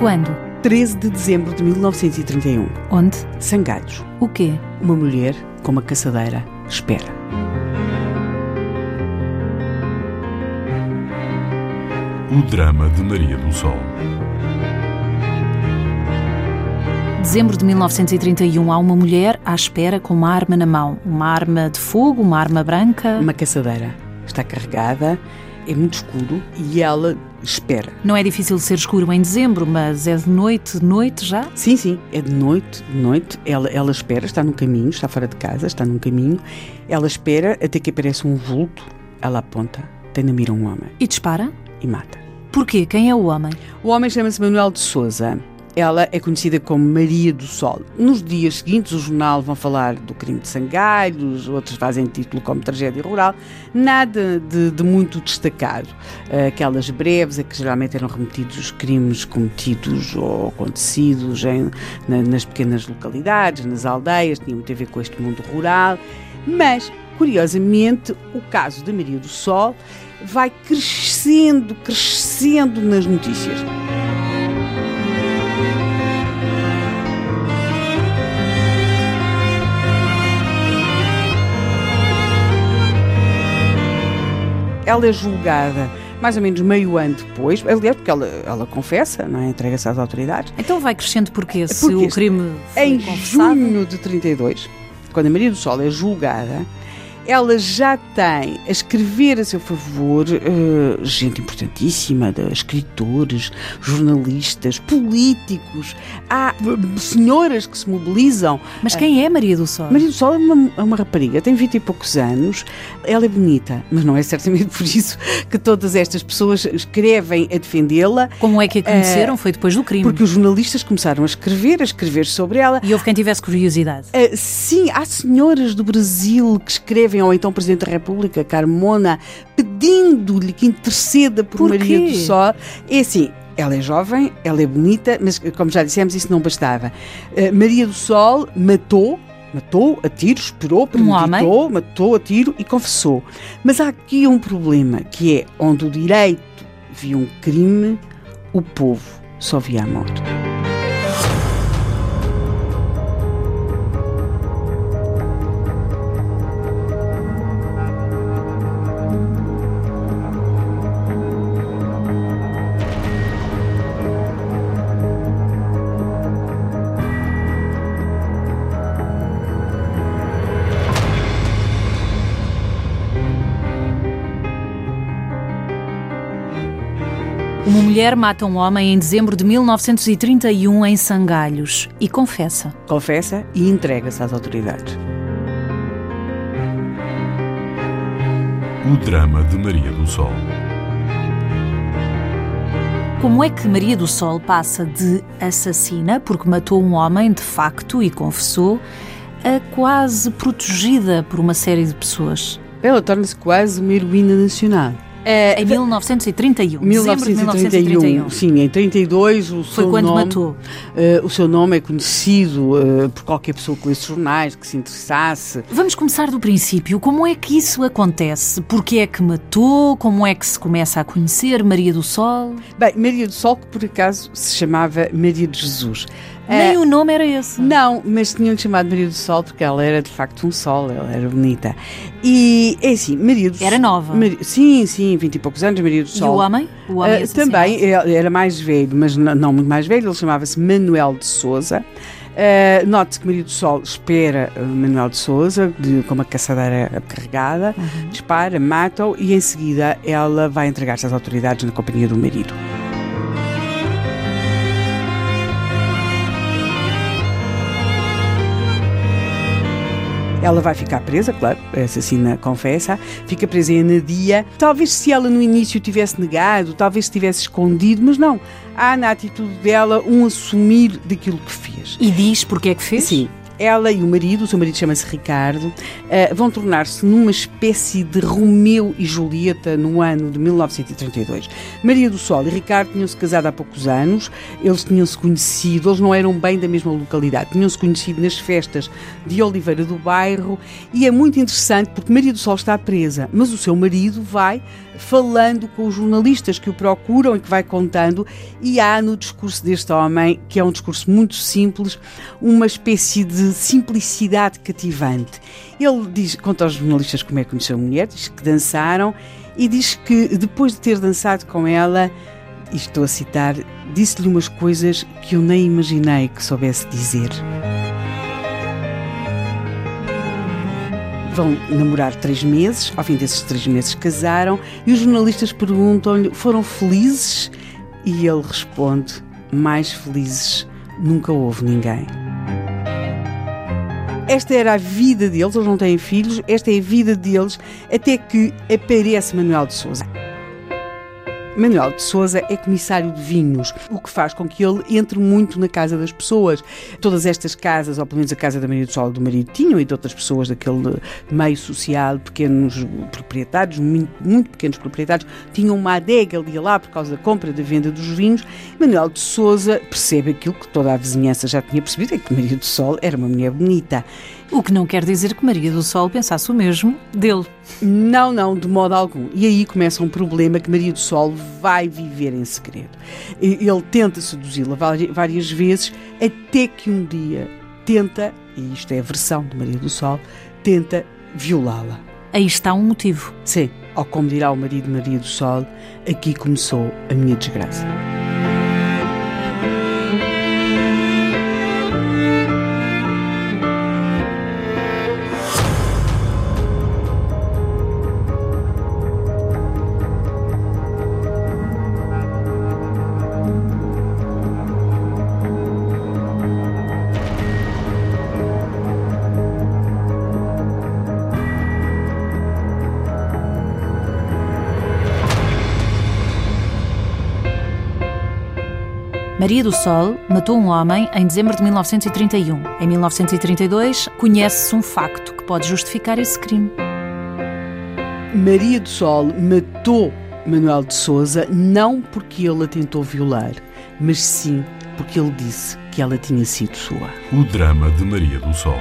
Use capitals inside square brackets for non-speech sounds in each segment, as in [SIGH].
Quando? 13 de dezembro de 1931. Onde? Sangalhos. O quê? Uma mulher com uma caçadeira espera. O drama de Maria do Sol. Dezembro de 1931 há uma mulher à espera com uma arma na mão. Uma arma de fogo, uma arma branca. Uma caçadeira. Está carregada, é muito escuro e ela espera. Não é difícil ser escuro em dezembro, mas é de noite, de noite já? Sim, sim, é de noite, de noite. Ela, ela espera, está num caminho, está fora de casa, está num caminho. Ela espera até que apareça um vulto. Ela aponta, tem na mira um homem E dispara? e mata. Porquê? Quem é o homem? O homem chama-se Manuel de Souza. Ela é conhecida como Maria do Sol. Nos dias seguintes, o jornal vão falar do crime de Sangalhos, outros fazem título como tragédia rural. Nada de, de muito destacado. Aquelas breves a que geralmente eram remetidos os crimes cometidos ou acontecidos em- na- nas pequenas localidades, nas aldeias, tinha muito a ver com este mundo rural. Mas, curiosamente, o caso da Maria do Sol vai crescendo, crescendo nas notícias. Ela é julgada mais ou menos meio ano depois, aliás, porque ela, ela confessa, não é? Entrega-se às autoridades. Então vai crescendo porquê? Se Porque o crime foi Em confessado? junho de 32, quando a Maria do Sol é julgada, ela já tem a escrever a seu favor eh, gente importantíssima, de escritores, jornalistas, políticos. Há eh, senhoras que se mobilizam. Mas quem é Maria do Sol? Maria do Sol é uma, é uma rapariga, tem 20 e poucos anos, ela é bonita, mas não é certamente [LAUGHS] por isso que todas estas pessoas escrevem a defendê-la, Como é que a conheceram? Foi depois do crime. porque os jornalistas começaram a escrever, a escrever sobre ela. E houve quem tivesse curiosidade. Ah, sim, há senhoras do Brasil que escrevem ao então Presidente da República, Carmona, pedindo-lhe que interceda por, Por Maria quê? do Sol. É assim, ela é jovem, ela é bonita, mas como já dissemos, isso não bastava. Ah, Maria do Sol matou. Matou a tiro, esperou, premeditou, matou a tiro e confessou. Mas há aqui um problema, que é onde o direito via um crime, o povo só via a morte. Uma mulher mata um homem em dezembro de 1931 em Sangalhos e confessa. Confessa e entrega-se às autoridades. O drama de Maria do Sol. Como é que Maria do Sol passa de assassina, porque matou um homem de facto e confessou, a quase protegida por uma série de pessoas? Ela torna-se quase uma heroína nacional. Em 1931. dezembro de 1931. sim, em 32 o Foi seu quando nome, matou. eh, o seu nome é conhecido eh, por qualquer pessoa que lesse jornais, que se interessasse. Vamos começar do princípio. Como é que isso acontece? Porquê é que matou? Como é que se começa a conhecer Maria do Sol? Bem, Maria do Sol, que por acaso se chamava Maria de Jesus. Nem Eh, o nome era esse. Não, mas tinham-lhe chamado Maria do Sol porque ela era de facto um sol, ela era bonita. E é assim, Maria do Sol. Era nova. Maria- sim, sim, 20 e poucos anos, Maria do E Sol. o homem? O homem Ah, assassinado. também ele era mais velho, mas n- não muito mais velho, ele chamava-se Manuel de Souza. Uh, Note-se que Maria do Sol espera uh, Manuel de Souza de- com uma caçadeira carregada, dispara, mata-o e em seguida ela vai entregar-se às autoridades na companhia do marido. Ela vai ficar presa, claro, a assassina confessa, fica presa em Anadia. Talvez se ela no início tivesse negado, talvez se tivesse escondido, mas não. Há na atitude dela um assumir daquilo que fez. E diz porque é que fez? Sim, ela e o marido, o seu marido chama-se Ricardo, uh, vão tornar-se numa espécie de Romeu e Julieta no ano de 1932. Maria do Sol e Ricardo tinham-se casado há poucos anos, eles tinham-se conhecido, eles não eram bem da mesma localidade, tinham-se conhecido nas festas de Oliveira do Bairro e é muito interessante porque Maria do Sol está presa, mas o seu marido vai falando com os jornalistas que o procuram e que vai contando, e há no discurso deste homem, que é um discurso muito simples, uma espécie de simplicidade cativante. Ele diz, conta aos jornalistas como é que conheceu a mulher, diz que dançaram e diz que depois de ter dançado com ela, e estou a citar, disse-lhe umas coisas que eu nem imaginei que soubesse dizer. Vão namorar três meses, ao fim desses três meses casaram e os jornalistas perguntam-lhe: foram felizes? E ele responde: mais felizes nunca houve ninguém. Esta era a vida deles, eles não têm filhos, esta é a vida deles, até que aparece Manuel de Souza. Manuel de Souza é comissário de vinhos, o que faz com que ele entre muito na casa das pessoas. Todas estas casas, ou pelo menos a casa da Maria do Sol do marido, tinham e de outras pessoas daquele meio social, pequenos proprietários, muito, muito pequenos proprietários, tinham uma adega, ia lá por causa da compra e da venda dos vinhos. Manuel de Souza percebe aquilo que toda a vizinhança já tinha percebido, é que Maria do Sol era uma mulher bonita. O que não quer dizer que Maria do Sol pensasse o mesmo dele. Não, não, de modo algum. E aí começa um problema que Maria do Sol vai viver em segredo. Ele tenta seduzi-la várias vezes, até que um dia tenta, e isto é a versão de Maria do Sol, tenta violá-la. Aí está um motivo. Sim, ou como dirá o marido de Maria do Sol, aqui começou a minha desgraça. Maria do Sol matou um homem em dezembro de 1931. Em 1932, conhece-se um facto que pode justificar esse crime. Maria do Sol matou Manuel de Souza não porque ele a tentou violar, mas sim porque ele disse que ela tinha sido sua. O drama de Maria do Sol.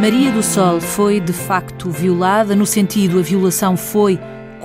Maria do Sol foi de facto violada, no sentido a violação foi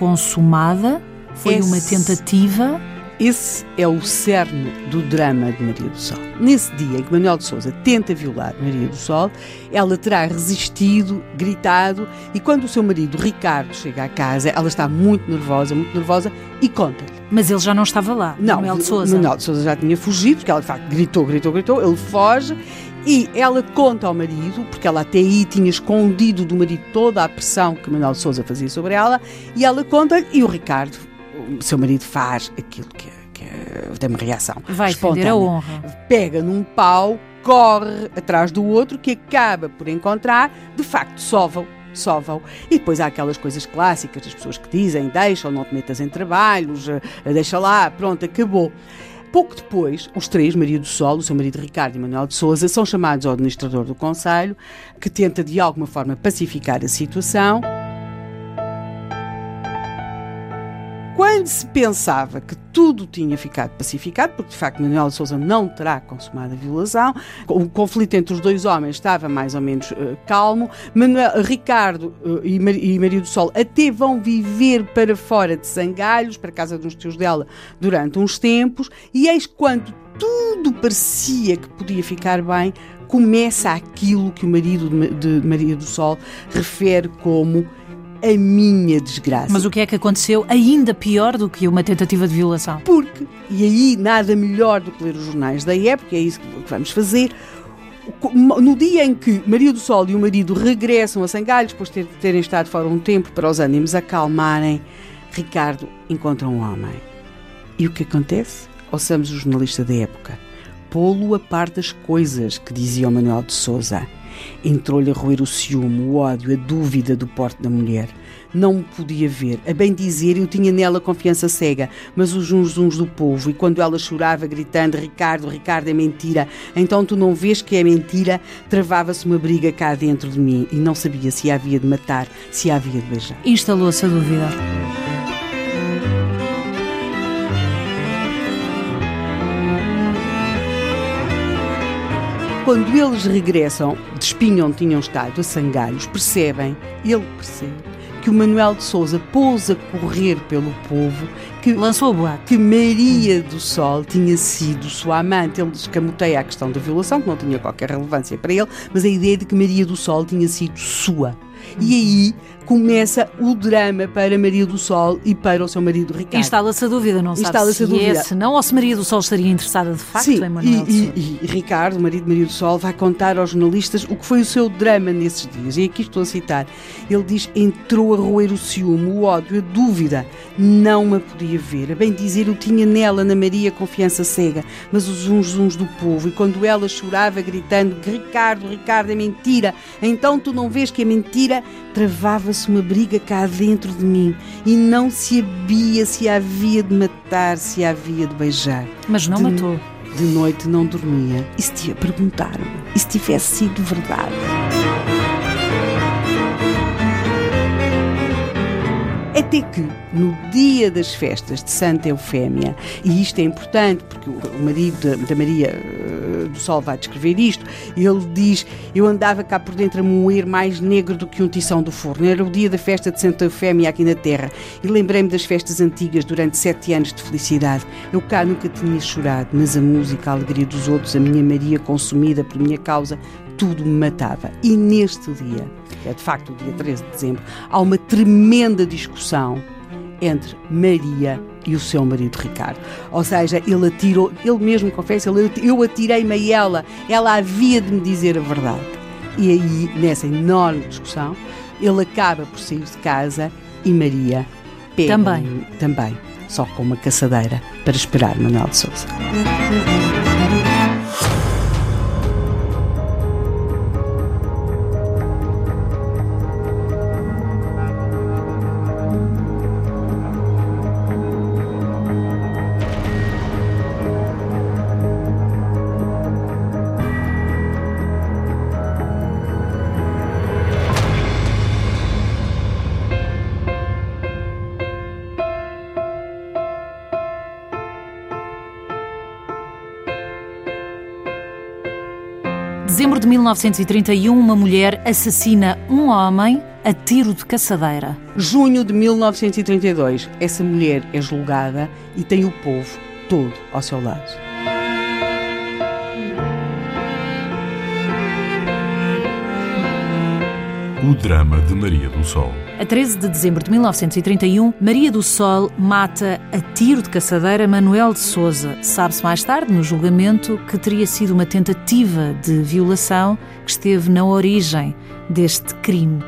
consumada? Foi Esse- uma tentativa? Esse é o cerne do drama de Maria do Sol. Nesse dia em que Manuel de Souza tenta violar Maria do Sol, ela terá resistido, gritado, e quando o seu marido Ricardo chega à casa, ela está muito nervosa, muito nervosa, e conta-lhe. Mas ele já não estava lá, Não, Manuel de Souza. Manuel de Souza já tinha fugido, porque ela de facto gritou, gritou, gritou, ele foge e ela conta ao marido, porque ela até aí tinha escondido do marido toda a pressão que Manuel Souza fazia sobre ela, e ela conta e o Ricardo, o seu marido, faz aquilo que, que tem uma reação. Vai defender a espontânea. honra. Pega num pau, corre atrás do outro, que acaba por encontrar, de facto, sova-o. Sova-o. E depois há aquelas coisas clássicas das pessoas que dizem: deixa ou não te metas em trabalhos, eh, deixa lá, pronto, acabou. Pouco depois, os três, Maria do Sol, o seu marido Ricardo e Manuel de Souza, são chamados ao administrador do Conselho, que tenta de alguma forma pacificar a situação. Quando se pensava que tudo tinha ficado pacificado, porque de facto Manuel de Souza não terá consumado a violação, o conflito entre os dois homens estava mais ou menos eh, calmo, Manuel, Ricardo eh, e, Mar- e Maria do Sol até vão viver para fora de Sangalhos, para a casa dos tios dela, durante uns tempos, e eis quando tudo parecia que podia ficar bem, começa aquilo que o marido de de Maria do Sol refere como a minha desgraça. Mas o que é que aconteceu ainda pior do que uma tentativa de violação? Porque, e aí nada melhor do que ler os jornais da época, é isso que vamos fazer. No dia em que Maria do Sol e o marido regressam a Sangalhos, depois de ter- terem estado fora um tempo para os ânimos acalmarem, Ricardo encontra um homem. E o que acontece? Ouçamos o jornalista da época. pô-lo a par das coisas que dizia o Manuel de Souza. Entrou-lhe a roer o ciúme, o ódio, a dúvida do porte da mulher. Não me podia ver. A bem dizer, eu tinha nela confiança cega, mas os uns do povo, e quando ela chorava, gritando: Ricardo, Ricardo, é mentira, então tu não vês que é mentira, travava-se uma briga cá dentro de mim e não sabia se a havia de matar, se a havia de beijar. Instalou-se a dúvida. Quando eles regressam, de espinho onde tinham estado, a sangalhos, percebem, ele percebe, que o Manuel de Souza pôs a correr pelo povo que, Lançou o boato. que Maria do Sol tinha sido sua amante. Ele descamoteia a questão da violação, que não tinha qualquer relevância para ele, mas a ideia de que Maria do Sol tinha sido sua. E aí começa o drama para Maria do Sol e para o seu marido Ricardo. Instala-se a dúvida, não sabe Instala-se se a dúvida. é, se não, ou se Maria do Sol estaria interessada de facto Sim, em Manuel e, e, e Ricardo, o marido de Maria do Sol, vai contar aos jornalistas o que foi o seu drama nesses dias. E aqui estou a citar. Ele diz: entrou a roer o ciúme, o ódio, a dúvida. Não me podia ver. A bem dizer, eu tinha nela, na Maria, confiança cega, mas os uns uns do povo. E quando ela chorava, gritando: Ricardo, Ricardo, é mentira. Então tu não vês que é mentira? Travava-se uma briga cá dentro de mim e não se sabia se havia de matar, se havia de beijar. Mas não de- matou. De noite não dormia. E se te perguntaram, e se tivesse sido verdade? Até que, no dia das festas de Santa Eufémia, e isto é importante porque o marido da, Maria do Sol vai descrever isto, ele diz: Eu andava cá por dentro a moer mais negro do que um tição do forno. Era o dia da festa de Santa Eufémia aqui na Terra. E lembrei-me das festas antigas durante sete anos de felicidade. Eu cá nunca tinha chorado, mas a música, a alegria dos outros, a minha Maria consumida por minha causa, tudo me matava. E neste dia, é de facto o dia 13 de dezembro, há uma tremenda discussão entre Maria e o seu marido Ricardo. Ou seja, ele atirou, ele mesmo confessa, ele, eu atirei-me a ela, ela havia de me dizer a verdade. E aí, nessa enorme discussão, ele acaba por sair de casa e Maria pega Também. também, só com uma caçadeira para esperar Manuel de Souza. Dezembro de 1931, uma mulher assassina um homem a tiro de caçadeira. Junho de 1932, essa mulher é julgada e tem o povo todo ao seu lado. O drama de Maria do Sol. A 13 de dezembro de 1931, Maria do Sol mata a tiro de caçadeira Manuel de Souza. Sabe-se mais tarde, no julgamento, que teria sido uma tentativa de violação que esteve na origem deste crime.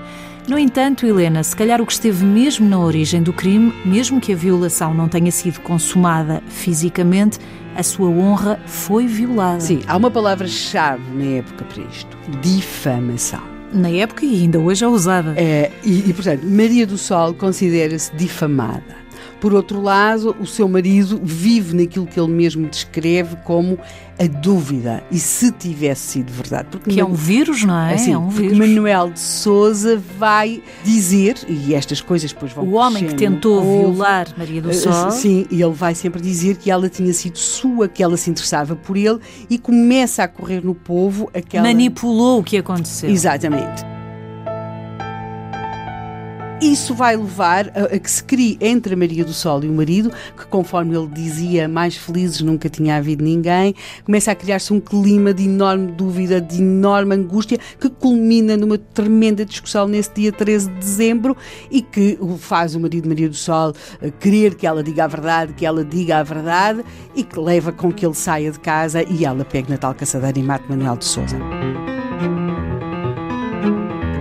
No entanto, Helena, se calhar o que esteve mesmo na origem do crime, mesmo que a violação não tenha sido consumada fisicamente, a sua honra foi violada. Sim, há uma palavra-chave na época para isto: difamação. Na época e ainda hoje é usada. É, e, e, portanto, Maria do Sol considera-se difamada. Por outro lado, o seu marido vive naquilo que ele mesmo descreve como a dúvida. E se tivesse sido verdade? Porque Que é um vírus, não é? Assim, é um porque vírus. Manuel de Souza vai dizer, e estas coisas depois vão O homem que tentou violar Maria do eh, Sol. Sim, e ele vai sempre dizer que ela tinha sido sua, que ela se interessava por ele e começa a correr no povo aquela. manipulou o que aconteceu. Exatamente. Isso vai levar a, a que se crie entre a Maria do Sol e o marido, que conforme ele dizia, mais felizes nunca tinha havido ninguém, começa a criar-se um clima de enorme dúvida, de enorme angústia, que culmina numa tremenda discussão nesse dia 13 de dezembro e que faz o marido de Maria do Sol eh, querer que ela diga a verdade, que ela diga a verdade e que leva com que ele saia de casa e ela pegue na tal caçadeira e mate Manuel de Souza.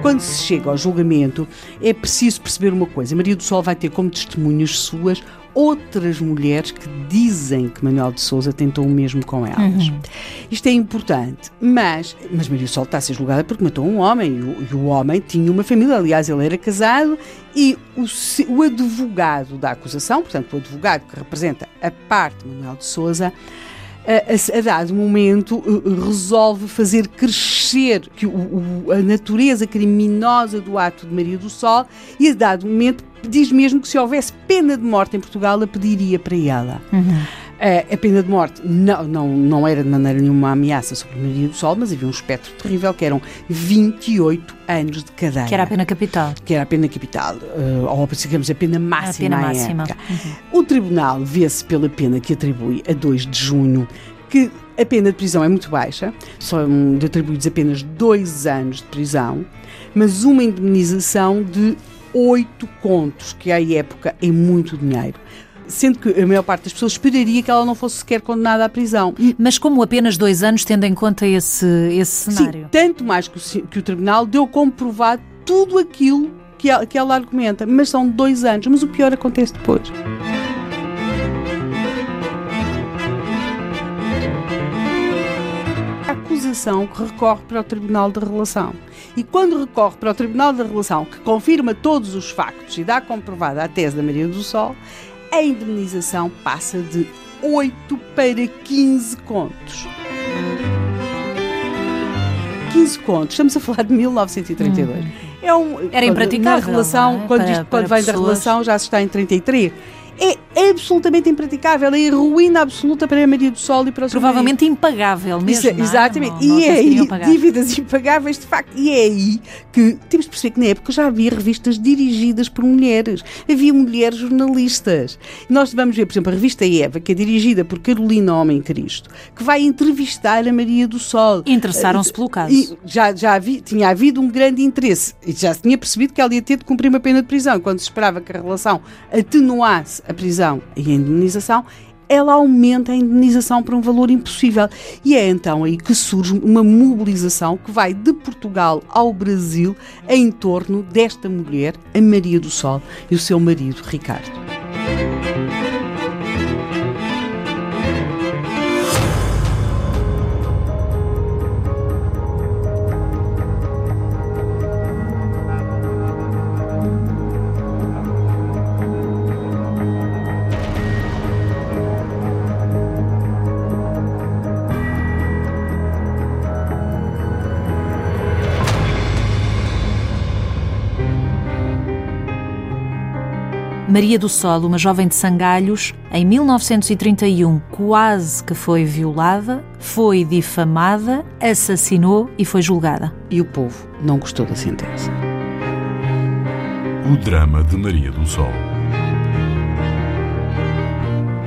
Quando se chega ao julgamento, é preciso perceber uma coisa: Maria do Sol vai ter como testemunhas suas outras mulheres que dizem que Manuel de Souza tentou o mesmo com elas. Uhum. Isto é importante, mas, mas Maria do Sol está a ser julgada porque matou um homem e o, e o homem tinha uma família, aliás, ele era casado e o, o advogado da acusação, portanto, o advogado que representa a parte de Manuel de Souza, a, a, dado momento resolve fazer crescer que o, a natureza criminosa do ato de Maria do Sol e a dado momento diz mesmo que se houvesse pena de morte em Portugal a pediria para ela. Uhum. A pena de morte não, não, não era de maneira nenhuma uma ameaça sobre Maria do Sol, mas havia um espectro terrível que eram 28 anos de cadeia. Que era a pena capital. Que era a pena capital, uh, ou digamos a pena máxima. A pena máxima. Uhum. O tribunal vê-se pela pena que atribui a 2 de junho, que a pena de prisão é muito baixa, são atribuídos apenas dois anos de prisão, mas uma indemnização de oito contos, que à época é muito dinheiro sendo que a maior parte das pessoas esperaria que ela não fosse sequer condenada à prisão. Mas como apenas dois anos, tendo em conta esse, esse cenário? Sim, tanto mais que o, que o Tribunal deu como provado tudo aquilo que ela, que ela argumenta, mas são dois anos. Mas o pior acontece depois. A acusação que recorre para o Tribunal de Relação e quando recorre para o Tribunal da Relação, que confirma todos os factos e dá comprovada a tese da Maria do Sol, a indemnização passa de 8 para 15 contos. 15 contos, estamos a falar de 1932. Hum. É um, Era impraticável. Na relação, é? quando, para, isto, quando vem pessoas... da relação, já se está em 33 é absolutamente impraticável, é ruína absoluta para a Maria do Sol e para o Provavelmente marido. impagável mesmo. Isso, é? exatamente. Não, não, e é aí, dívidas impagáveis de facto. E é aí que temos de perceber que na época já havia revistas dirigidas por mulheres. Havia mulheres jornalistas. Nós vamos ver, por exemplo, a revista Eva, que é dirigida por Carolina Homem Cristo, que vai entrevistar a Maria do Sol. Interessaram-se pelo caso. E já, já havia, tinha havido um grande interesse. E já se tinha percebido que ela ia ter de cumprir uma pena de prisão. Quando se esperava que a relação atenuasse a prisão e a indemnização, ela aumenta a indemnização para um valor impossível. E é então aí que surge uma mobilização que vai de Portugal ao Brasil em torno desta mulher, a Maria do Sol, e o seu marido, Ricardo. Maria do Sol, uma jovem de Sangalhos, em 1931 quase que foi violada, foi difamada, assassinou e foi julgada. E o povo não gostou da sentença. O drama de Maria do Sol.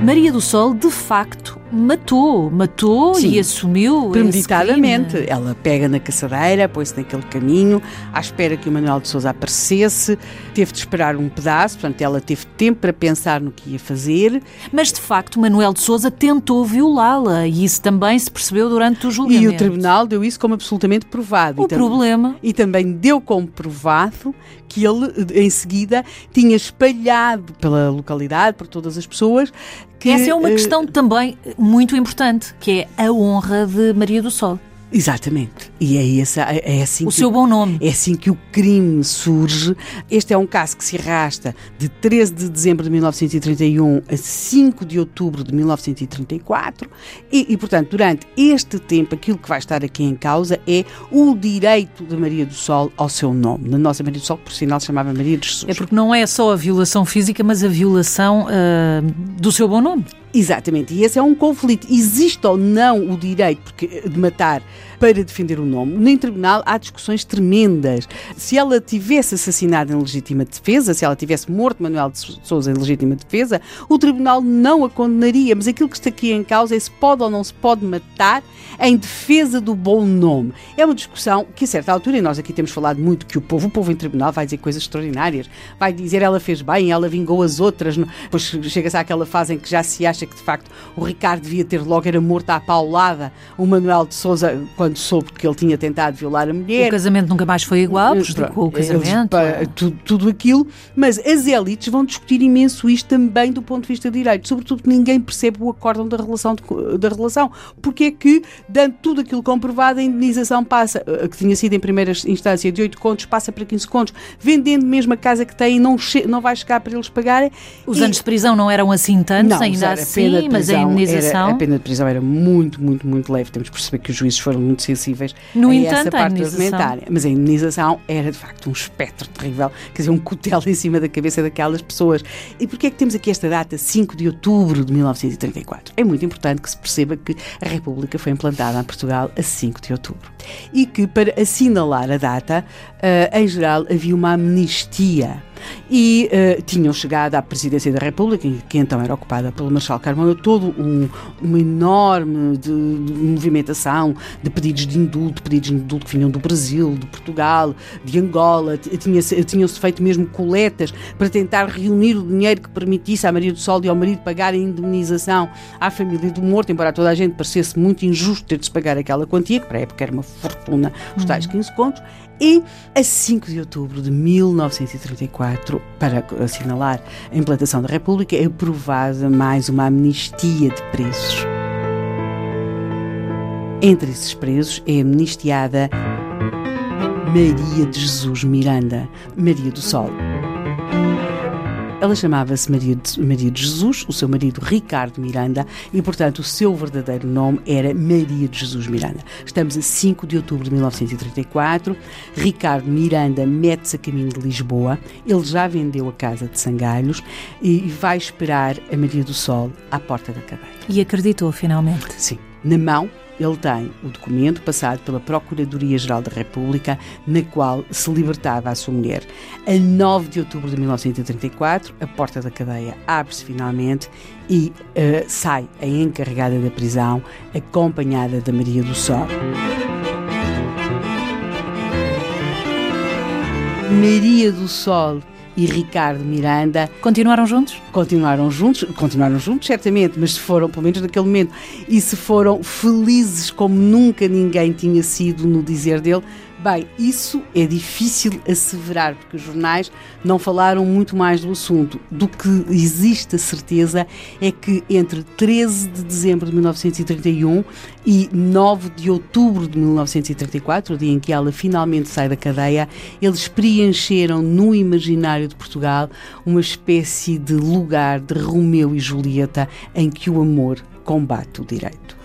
Maria do Sol, de facto, matou, matou Sim, e assumiu premeditadamente. Ela pega na caçadeira, põe-se naquele caminho, à espera que o Manuel de Souza aparecesse, teve de esperar um pedaço, portanto, ela teve tempo para pensar no que ia fazer. Mas de facto, Manuel de Souza tentou violá-la e isso também se percebeu durante o julgamento. E o tribunal deu isso como absolutamente provado. O e problema. E também deu como provado que ele, em seguida, tinha espalhado pela localidade, por todas as pessoas, que, Essa é uma uh, questão também muito importante, que é a honra de Maria do Sol. Exatamente. E é, essa, é assim o que, seu bom nome. É assim que o crime surge. Este é um caso que se arrasta de 13 de dezembro de 1931 a 5 de outubro de 1934 e, e, portanto, durante este tempo, aquilo que vai estar aqui em causa é o direito de Maria do Sol ao seu nome. Na nossa Maria do Sol, que por sinal se chamava Maria de Jesus. É porque não é só a violação física, mas a violação uh, do seu bom nome. Exatamente, e esse é um conflito. Existe ou não o direito de matar para defender o nome? Nem tribunal há discussões tremendas. Se ela tivesse assassinado em legítima defesa, se ela tivesse morto Manuel de Souza em legítima defesa, o tribunal não a condenaria. Mas aquilo que está aqui em causa é se pode ou não se pode matar em defesa do bom nome. É uma discussão que, a certa altura, e nós aqui temos falado muito que o povo, o povo em tribunal vai dizer coisas extraordinárias. Vai dizer ela fez bem, ela vingou as outras. Depois chega-se àquela fase em que já se acha que de facto o Ricardo devia ter logo era morto à paulada o Manuel de Souza soube que ele tinha tentado violar a mulher. O casamento nunca mais foi igual, prejudicou o casamento. Eles, tudo, tudo aquilo, mas as élites vão discutir imenso isto também do ponto de vista de direito, sobretudo que ninguém percebe o acórdão da relação, de, da relação. Porque é que, dando tudo aquilo comprovado, a indenização passa, eh, que tinha sido em primeira instância de 8 contos, passa para 15 contos, vendendo mesmo a casa que tem, não, não vai chegar para eles pagarem. Os e... anos de prisão não eram assim tantos, não, ainda assim, mas a indenização. Era, a pena de prisão era muito, muito, muito leve. Temos que perceber que os juízes foram muito sensíveis no a entanto, essa parte a indenização... Mas a indenização era de facto um espectro terrível, quer dizer, um cutelo em cima da cabeça daquelas pessoas. E porquê é que temos aqui esta data, 5 de outubro de 1934? É muito importante que se perceba que a República foi implantada em Portugal a 5 de outubro. E que, para assinalar a data, uh, em geral havia uma amnistia e uh, tinham chegado à presidência da República, que então era ocupada pelo Marshal Carmona, todo um, uma enorme de, de movimentação de pedidos de indulto, pedidos de indulto que vinham do Brasil, de Portugal, de Angola, tinha-se tinham feito mesmo coletas para tentar reunir o dinheiro que permitisse à Maria do Sol e ao marido pagar a indemnização à família do morto, embora toda a gente parecesse muito injusto ter de se pagar aquela quantia, que para a época era uma fortuna, os tais 15 contos, e a 5 de outubro de 1934, para assinalar a implantação da República, é aprovada mais uma amnistia de presos. Entre esses presos é amnistiada Maria de Jesus Miranda, Maria do Sol. Ela chamava-se Maria, de, Maria de Jesus, o seu marido Ricardo Miranda, e, portanto, o seu verdadeiro nome era Maria de Jesus Miranda. Estamos a 5 de outubro de 1934. Ricardo Miranda mete-se a caminho de Lisboa. Ele já vendeu a casa de Sangalhos e vai esperar a Maria do Sol à porta da cadeia. E acreditou, finalmente? Sim. Na mão, ele tem o documento passado pela Procuradoria-Geral da República, na qual se libertava a sua mulher. A 9 de outubro de 1934, a porta da cadeia abre-se finalmente e uh, sai a encarregada da prisão, acompanhada da Maria do Sol. Maria do Sol e Ricardo Miranda. Continuaram juntos? Continuaram juntos, continuaram juntos, certamente, mas se foram, pelo menos naquele momento, e se foram felizes como nunca ninguém tinha sido no dizer dele, Bem, isso é difícil asseverar, porque os jornais não falaram muito mais do assunto. Do que existe a certeza é que entre 13 de dezembro de 1931 e 9 de outubro de 1934, o dia em que ela finalmente sai da cadeia, eles preencheram no imaginário de Portugal uma espécie de lugar de Romeu e Julieta em que o amor combate o direito.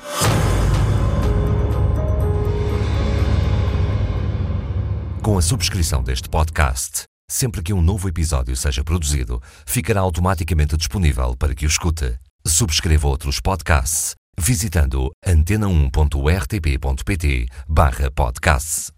Com a subscrição deste podcast, sempre que um novo episódio seja produzido, ficará automaticamente disponível para que o escute. Subscreva outros podcasts visitando antena1.rtp.pt/podcasts.